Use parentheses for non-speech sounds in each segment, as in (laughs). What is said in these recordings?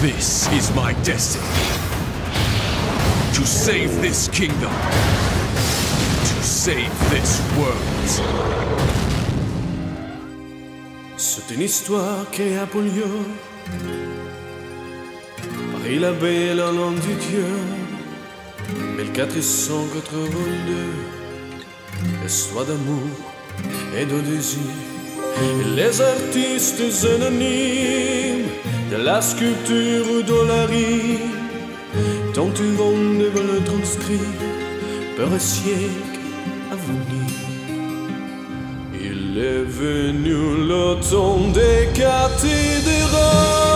This is my destiny. To save this kingdom, to save this world. C'est une histoire qui a pour lieu. Paris la belle en nom du Dieu. 1482 Histoire d'amour et de désir. Les artistes anonymes De la sculpture la rime Tenteront de le transcrire Par un siècle à venir il est venu le temps des cathédrales.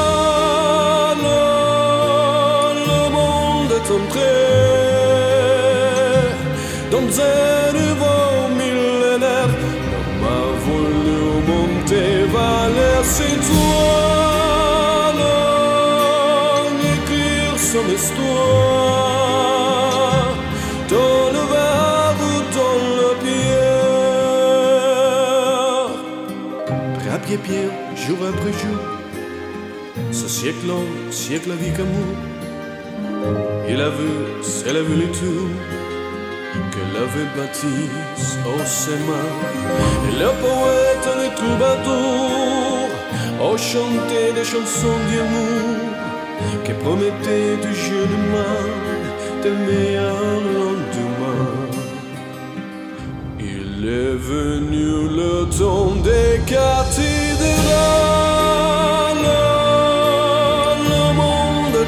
Après jour, ce siècle long, siècle avec amour, il a vu, c'est la vu les tours qu'elle avait bâties au séma. Et le poète, le troubadour, ont chanté des chansons d'amour. Qui promettaient du jeunement de meilleurs lendemains. Il est venu le temps des seul le monde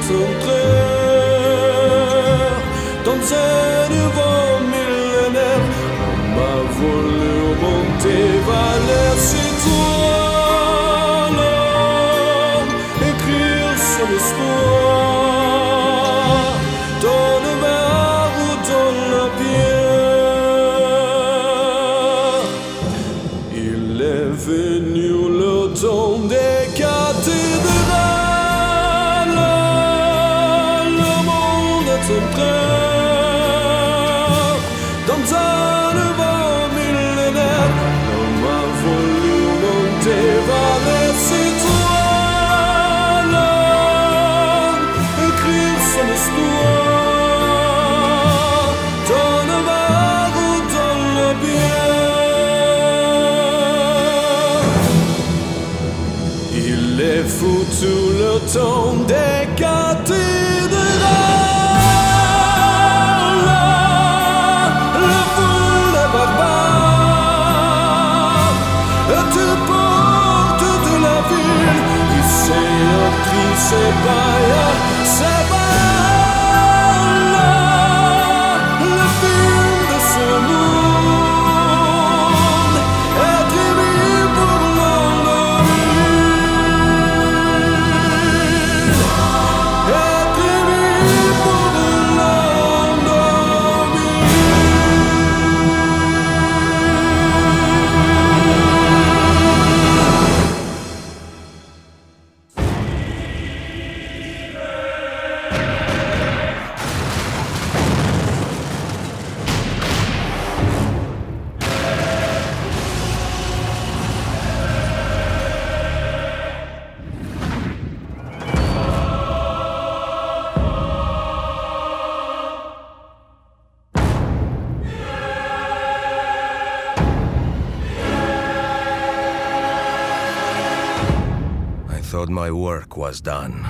thought my work was done.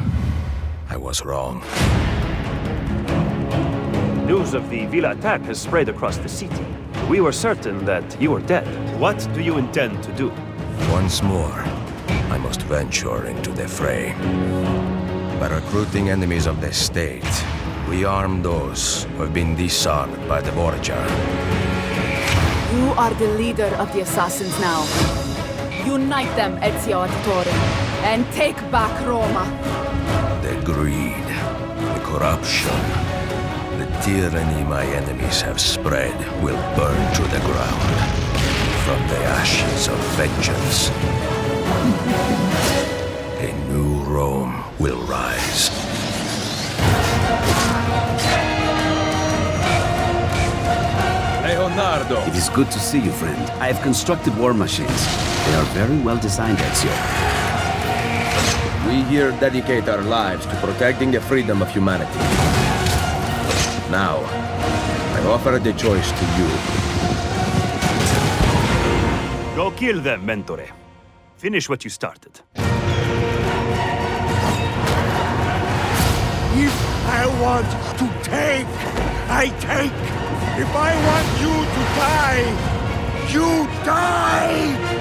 I was wrong. News of the Villa attack has spread across the city. We were certain that you were dead. What do you intend to do? Once more, I must venture into the fray. By recruiting enemies of the state, we arm those who have been disarmed by the Borgia. You are the leader of the assassins now. Unite them, Ezio Auditore, and take back Roma. The greed, the corruption, the tyranny my enemies have spread will burn to the ground. From the ashes of vengeance, a new Rome will rise. Leonardo! It is good to see you, friend. I have constructed war machines. They are very well designed, Ezio. We here dedicate our lives to protecting the freedom of humanity. Now, I offer the choice to you. Go kill them, Mentore. Finish what you started. If I want to take, I take. If I want you to die, you die!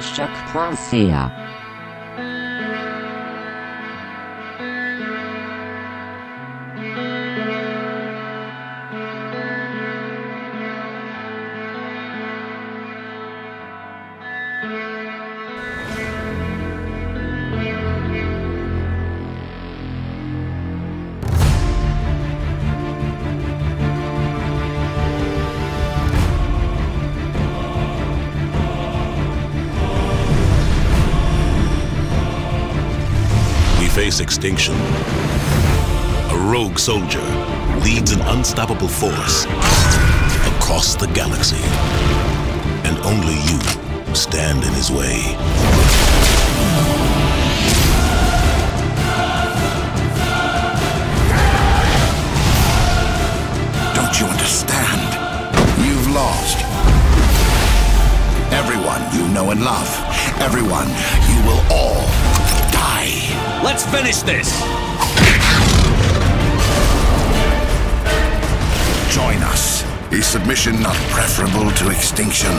Choc.ca We soldier leads an unstoppable force across the galaxy. And only you stand in his way. Don't you understand? You've lost. Everyone you know and love. Everyone you will all die. Let's finish this! Join us. Is submission not preferable to extinction?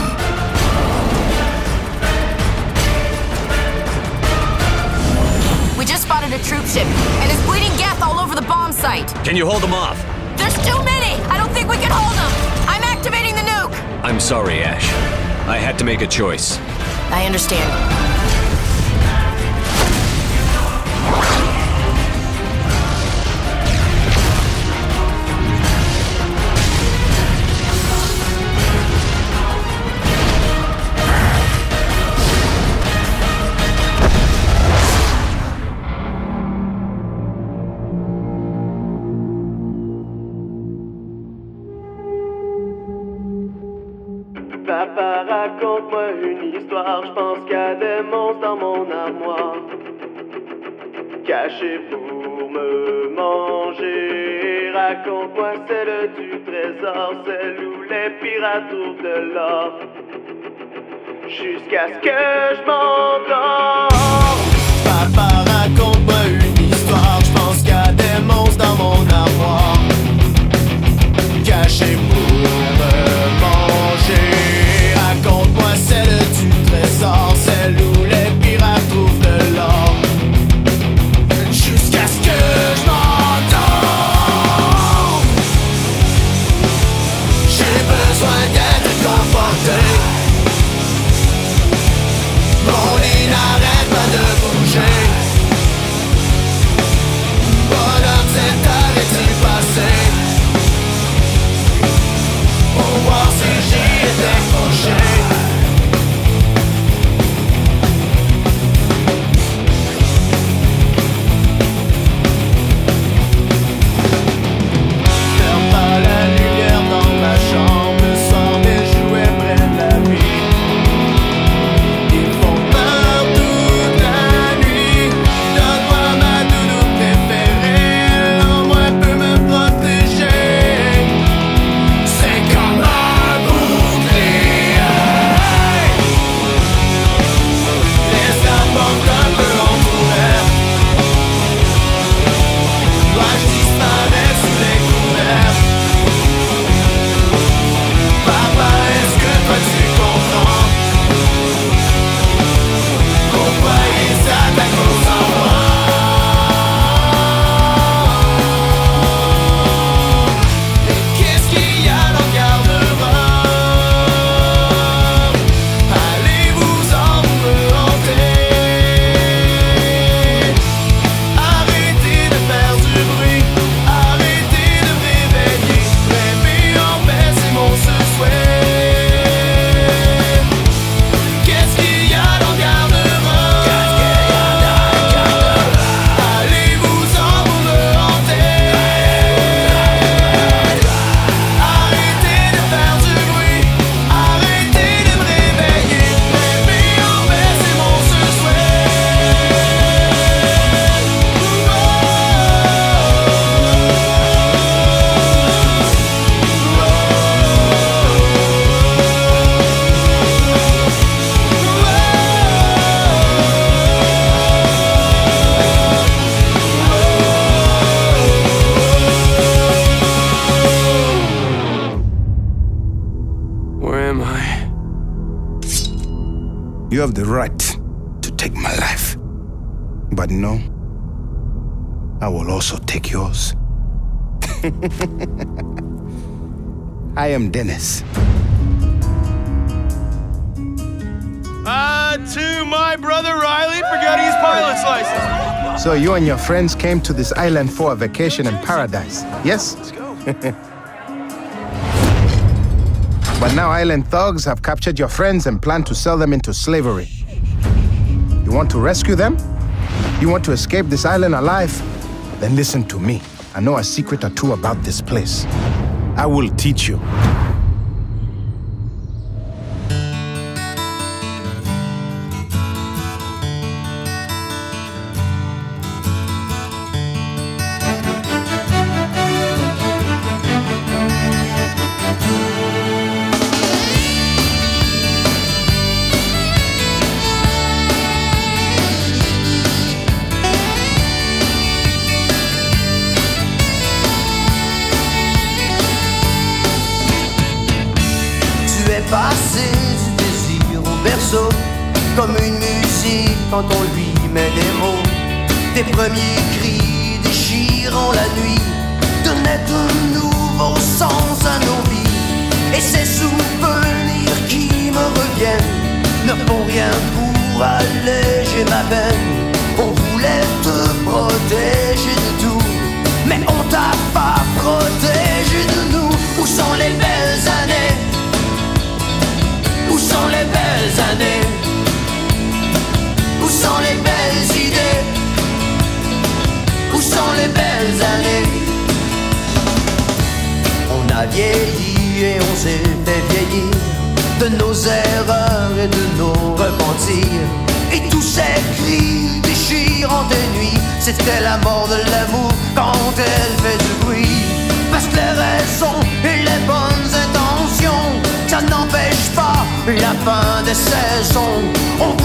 We just spotted a troop ship, and it's bleeding Geth all over the bomb site. Can you hold them off? There's too many! I don't think we can hold them! I'm activating the nuke! I'm sorry, Ash. I had to make a choice. I understand. Raconte-moi une histoire, je pense qu'il y a des monstres dans mon armoire. Cachés pour me manger, raconte-moi celle du trésor, celle où les pirates trouvent de l'or. Jusqu'à ce que je m'endorme. Papa, So you and your friends came to this island for a vacation in paradise, yes? (laughs) but now island thugs have captured your friends and plan to sell them into slavery. You want to rescue them? You want to escape this island alive? Then listen to me. I know a secret or two about this place. I will teach you. Des saisons. On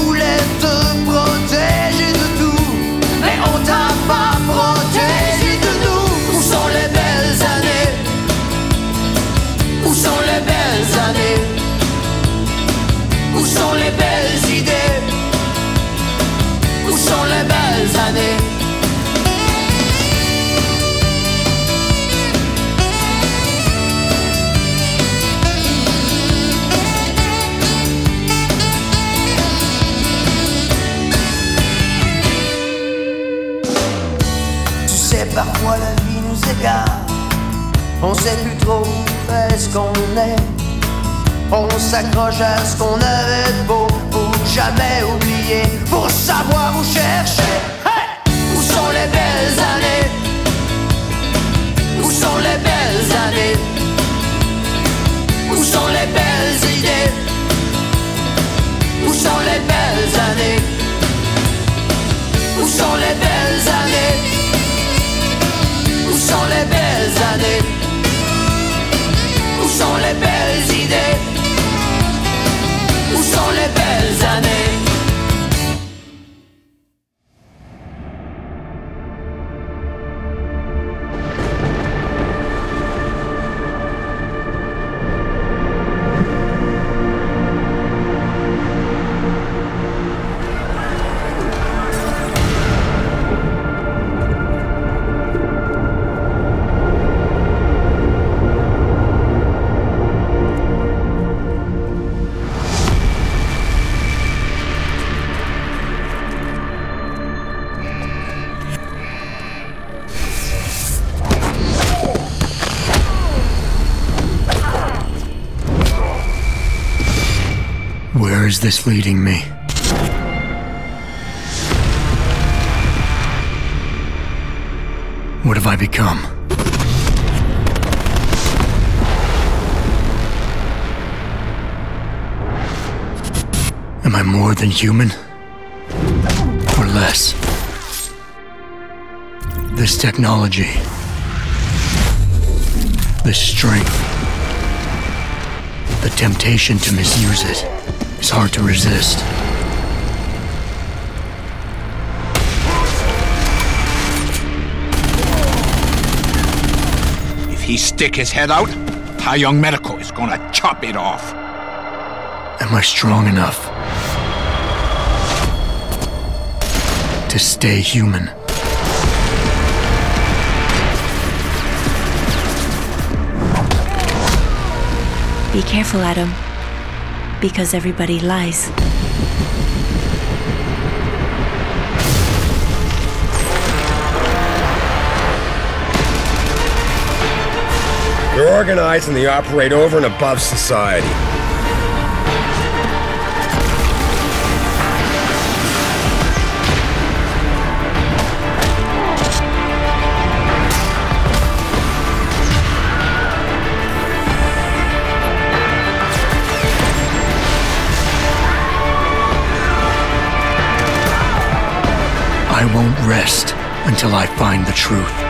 trop où est-ce qu'on est. On s'accroche à ce qu'on avait de beau pour jamais oublier, pour savoir où chercher. Où sont les belles années? Où sont les belles années? Où sont les belles idées? Où sont les belles années? Où sont les belles années? Où sont les belles années? Sont les belles idées? Où sont les belles années? This leading me? What have I become? Am I more than human? Or less? This technology, this strength, the temptation to misuse it it's hard to resist. If he stick his head out, Tai Yong Medical is gonna chop it off. Am I strong enough to stay human? Be careful, Adam because everybody lies. They're organized and they operate over and above society. I won't rest until I find the truth.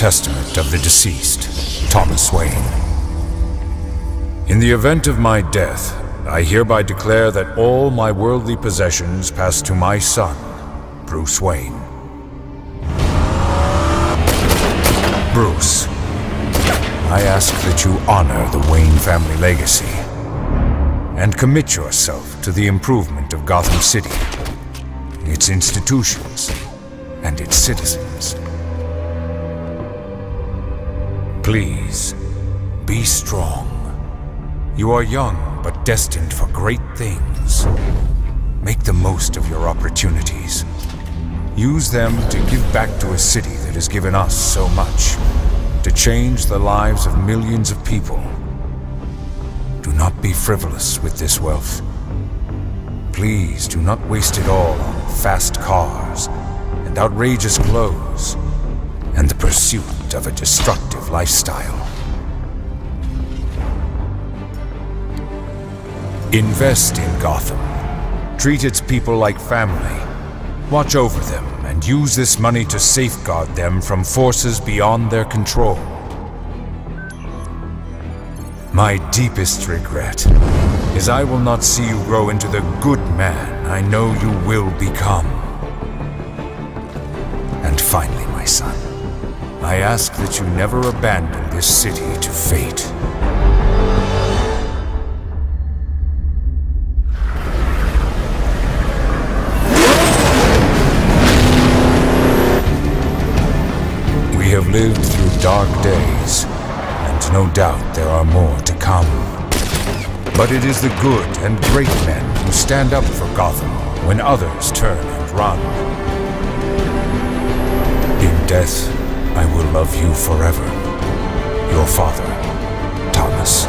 Testament of the deceased, Thomas Wayne. In the event of my death, I hereby declare that all my worldly possessions pass to my son, Bruce Wayne. Bruce, I ask that you honor the Wayne family legacy and commit yourself to the improvement of Gotham City, its institutions, and its citizens. Please, be strong. You are young, but destined for great things. Make the most of your opportunities. Use them to give back to a city that has given us so much, to change the lives of millions of people. Do not be frivolous with this wealth. Please do not waste it all on fast cars and outrageous clothes and the pursuit of a destructive lifestyle. Invest in Gotham. Treat its people like family. Watch over them and use this money to safeguard them from forces beyond their control. My deepest regret is I will not see you grow into the good man I know you will become. And finally, my son, I ask that you never abandon this city to fate. We have lived through dark days, and no doubt there are more to come. But it is the good and great men who stand up for Gotham when others turn and run. In death, I will love you forever. Your father, Thomas.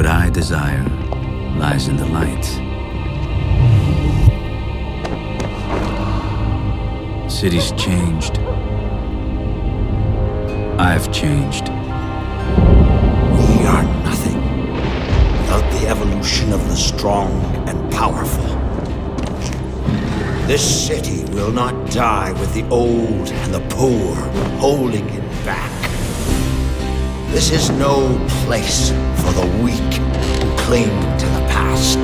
What I desire lies in the light. Cities changed. I've changed. We are nothing without the evolution of the strong and powerful. This city will not die with the old and the poor holding it. This is no place for the weak who cling to the past.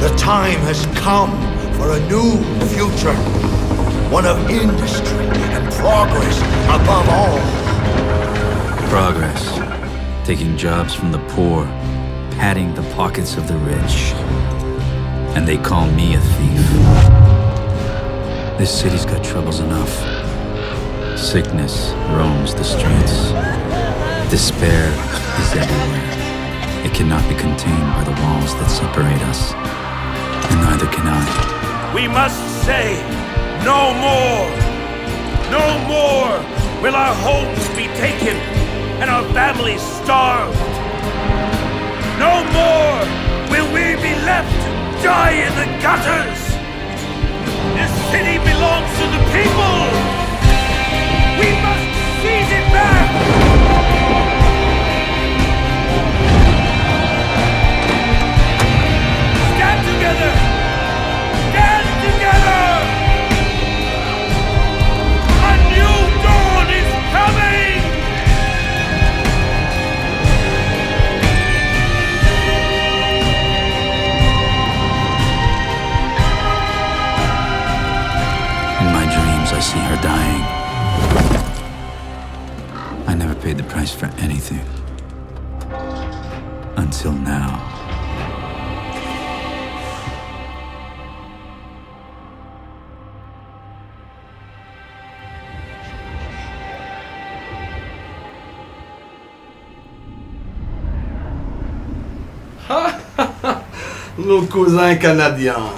The time has come for a new future, one of industry and progress above all. Progress. Taking jobs from the poor, padding the pockets of the rich. And they call me a thief. This city's got troubles enough. Sickness roams the streets. Despair is everywhere. It cannot be contained by the walls that separate us. And neither can I. We must say no more. No more will our homes be taken and our families starved. No more will we be left to die in the gutters. This city belongs to the people. We must seize it back. Until now. (laughs) nos cousins canadiens.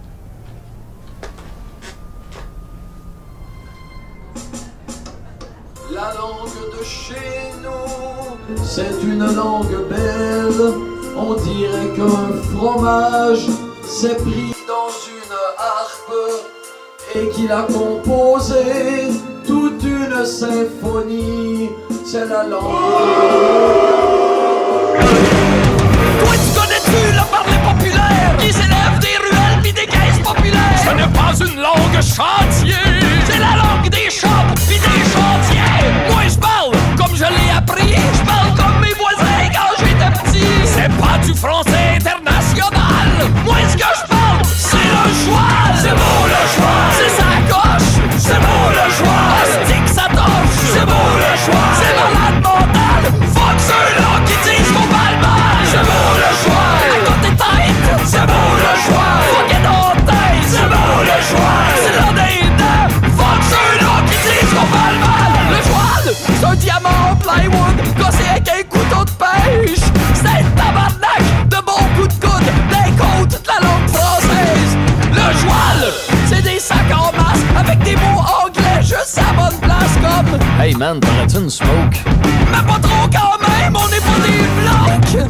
(laughs) C'est une langue belle, on dirait qu'un fromage s'est pris dans une harpe et qu'il a composé toute une symphonie. C'est la langue. Toi, tu connais-tu la parler populaire qui s'élève des ruelles puis des caisses populaires? Ce n'est pas une langue chantier, c'est la langue des shops puis des chantiers. Moi, je comme je l'ai appris. Je parle comme mes voisins quand j'étais petit. C'est pas du français international. Moi, ce que je parle, c'est le choix. man, t'aurais-tu une smoke? Mais pas trop quand même, on n'est pas des blocs!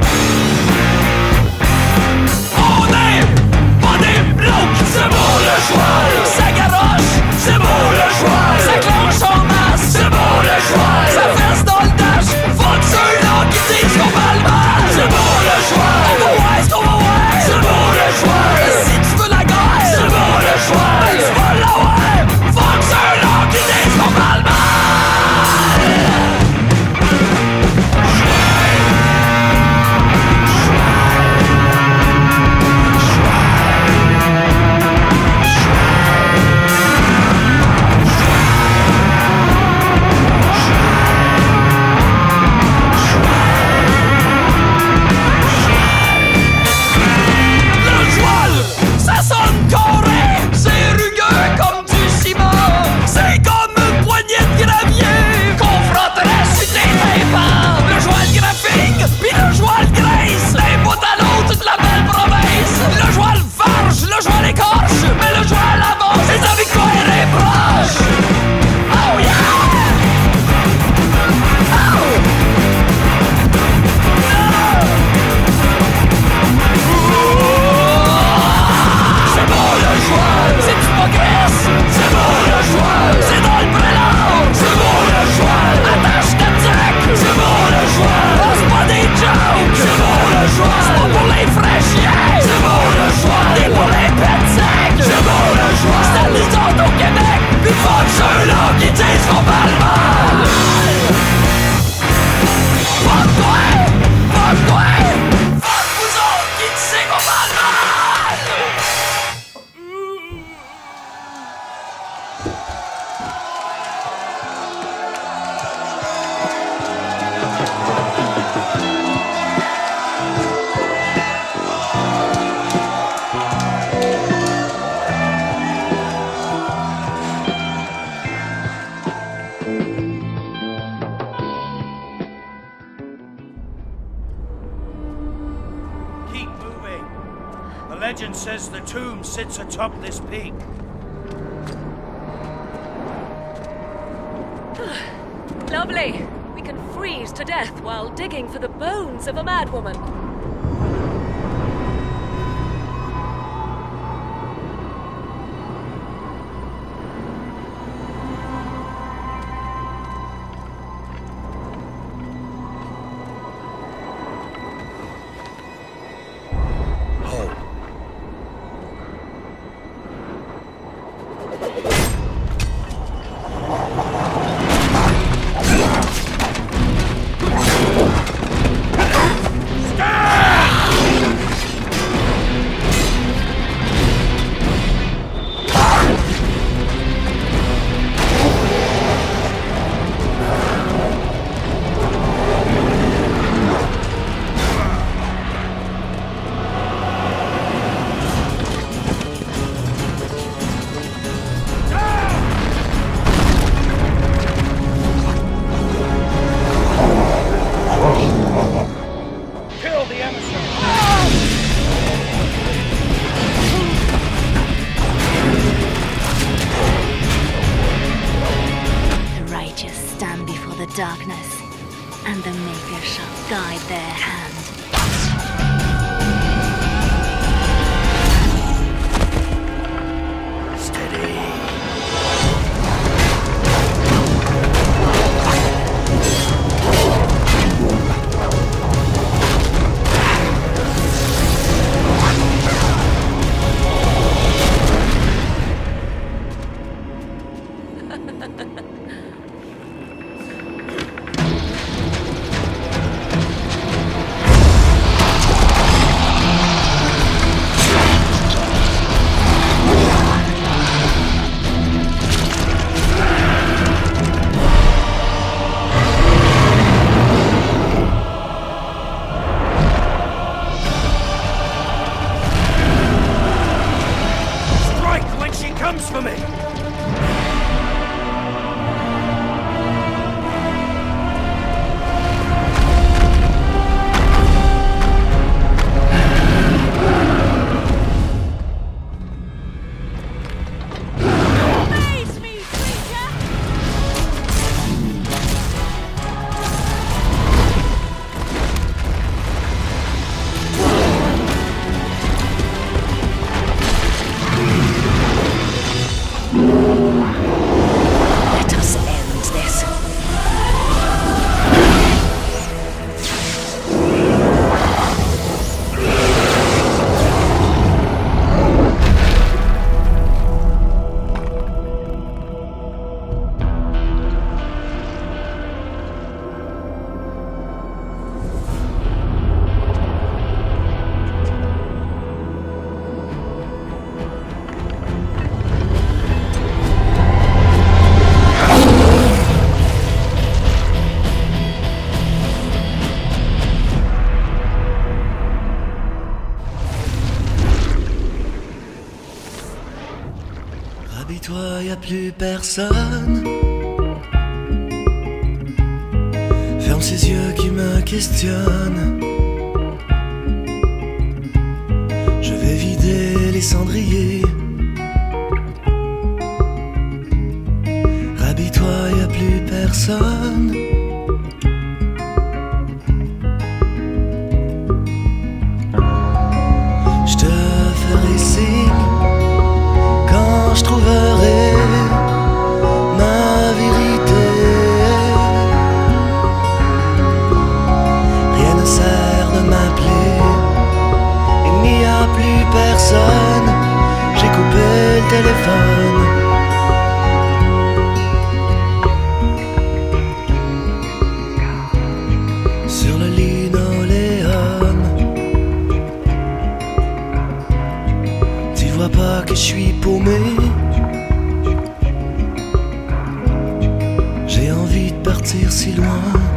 Si loin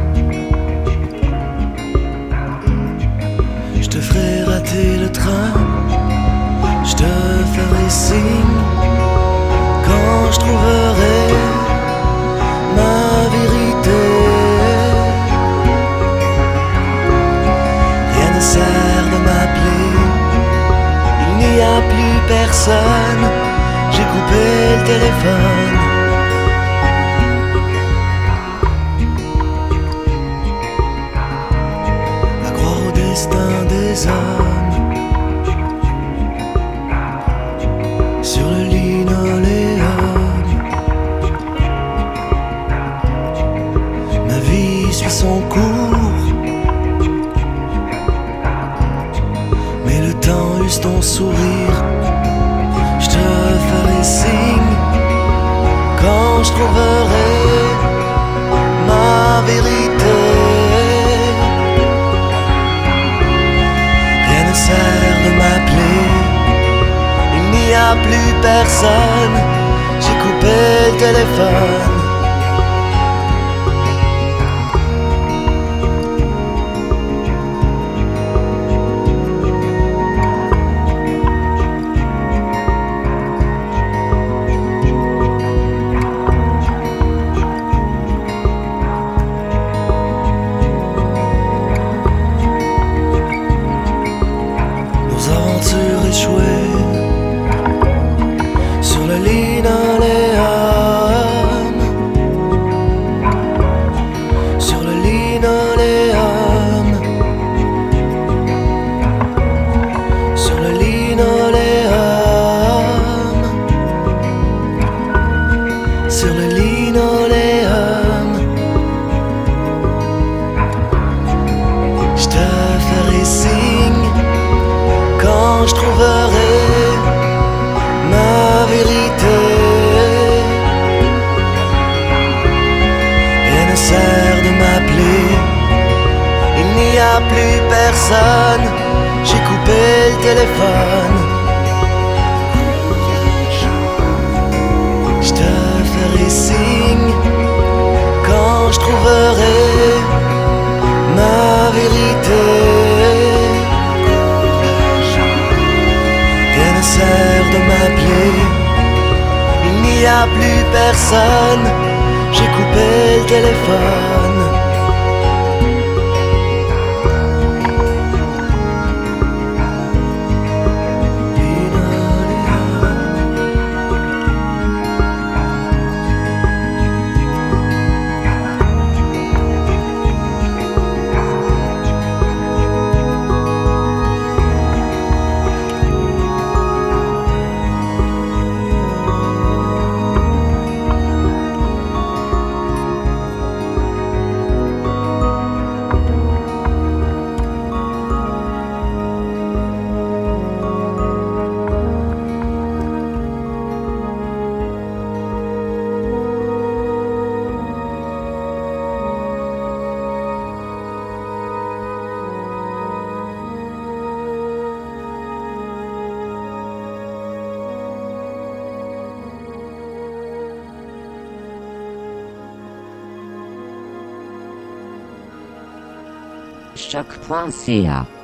choc.ca.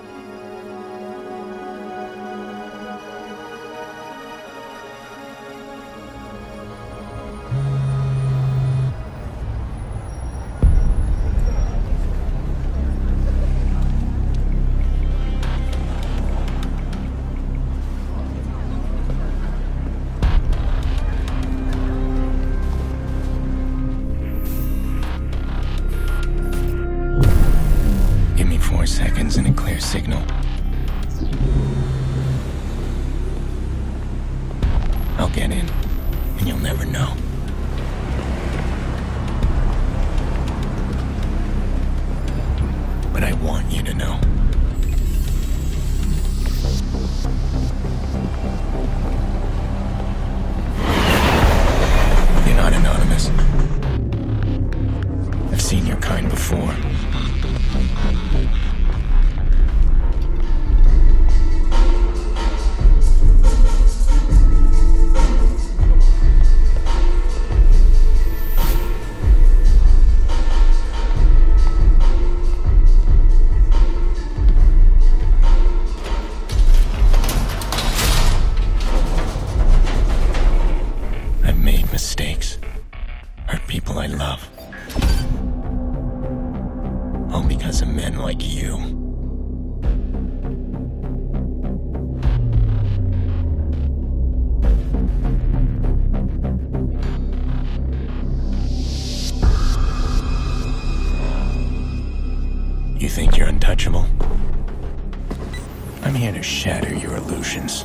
all because of men like you. You think you're untouchable? I'm here to shatter your illusions.